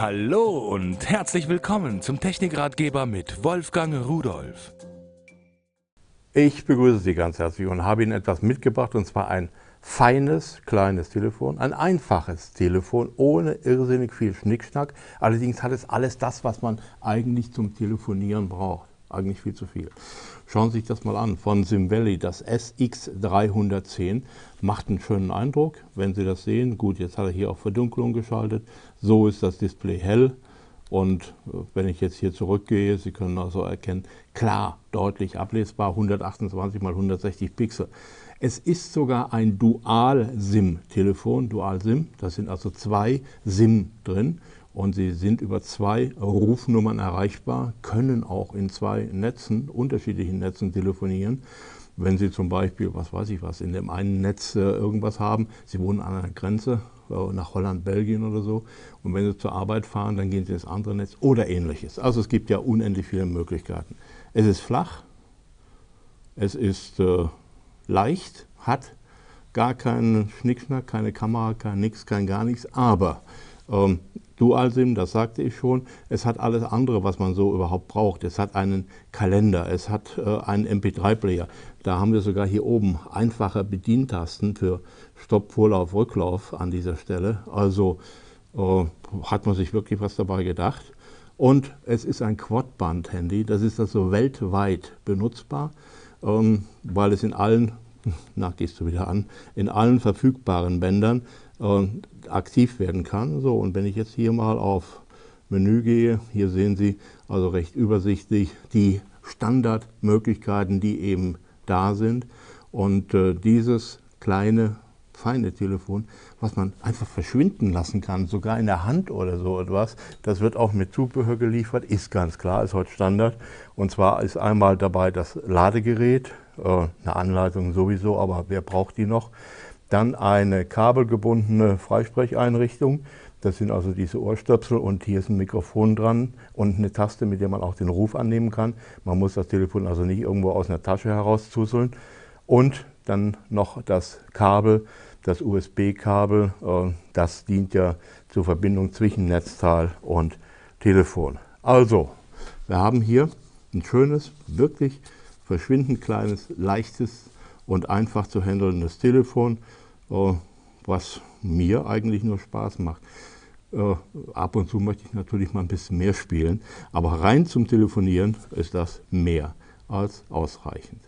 Hallo und herzlich willkommen zum Technikratgeber mit Wolfgang Rudolf. Ich begrüße Sie ganz herzlich und habe Ihnen etwas mitgebracht, und zwar ein feines, kleines Telefon, ein einfaches Telefon, ohne irrsinnig viel Schnickschnack. Allerdings hat es alles das, was man eigentlich zum Telefonieren braucht. Eigentlich viel zu viel. Schauen Sie sich das mal an. Von Simvelli, das SX310, macht einen schönen Eindruck, wenn Sie das sehen. Gut, jetzt hat er hier auch Verdunklung geschaltet. So ist das Display hell. Und äh, wenn ich jetzt hier zurückgehe, Sie können also erkennen, klar, deutlich ablesbar, 128 x 160 Pixel. Es ist sogar ein Dual-SIM-Telefon, Dual-SIM, da sind also zwei SIM drin und sie sind über zwei Rufnummern erreichbar, können auch in zwei Netzen, unterschiedlichen Netzen telefonieren. Wenn Sie zum Beispiel, was weiß ich was, in dem einen Netz äh, irgendwas haben, Sie wohnen an einer Grenze äh, nach Holland, Belgien oder so, und wenn Sie zur Arbeit fahren, dann gehen Sie ins andere Netz oder ähnliches. Also es gibt ja unendlich viele Möglichkeiten. Es ist flach, es ist äh, leicht, hat gar keinen Schnickschnack, keine Kamera, kein nix, kein gar nichts, aber ähm, Dual-SIM, das sagte ich schon, es hat alles andere, was man so überhaupt braucht. Es hat einen Kalender, es hat äh, einen MP3-Player. Da haben wir sogar hier oben einfache Bedientasten für Stopp, Vorlauf, Rücklauf an dieser Stelle. Also äh, hat man sich wirklich was dabei gedacht. Und es ist ein Quadband-Handy, das ist also weltweit benutzbar, ähm, weil es in allen, na gehst du wieder an, in allen verfügbaren Bändern äh, aktiv werden kann. So, und wenn ich jetzt hier mal auf Menü gehe, hier sehen Sie also recht übersichtlich die Standardmöglichkeiten, die eben da sind. Und äh, dieses kleine, feine Telefon, was man einfach verschwinden lassen kann, sogar in der Hand oder so etwas, das wird auch mit Zubehör geliefert, ist ganz klar, ist heute Standard. Und zwar ist einmal dabei das Ladegerät, äh, eine Anleitung sowieso, aber wer braucht die noch? Dann eine kabelgebundene Freisprecheinrichtung. Das sind also diese Ohrstöpsel und hier ist ein Mikrofon dran und eine Taste, mit der man auch den Ruf annehmen kann. Man muss das Telefon also nicht irgendwo aus einer Tasche herauszuseln. Und dann noch das Kabel, das USB-Kabel, äh, das dient ja zur Verbindung zwischen Netzteil und Telefon. Also, wir haben hier ein schönes, wirklich verschwindend kleines, leichtes und einfach zu handelndes Telefon, äh, was mir eigentlich nur Spaß macht. Äh, ab und zu möchte ich natürlich mal ein bisschen mehr spielen, aber rein zum Telefonieren ist das mehr als ausreichend.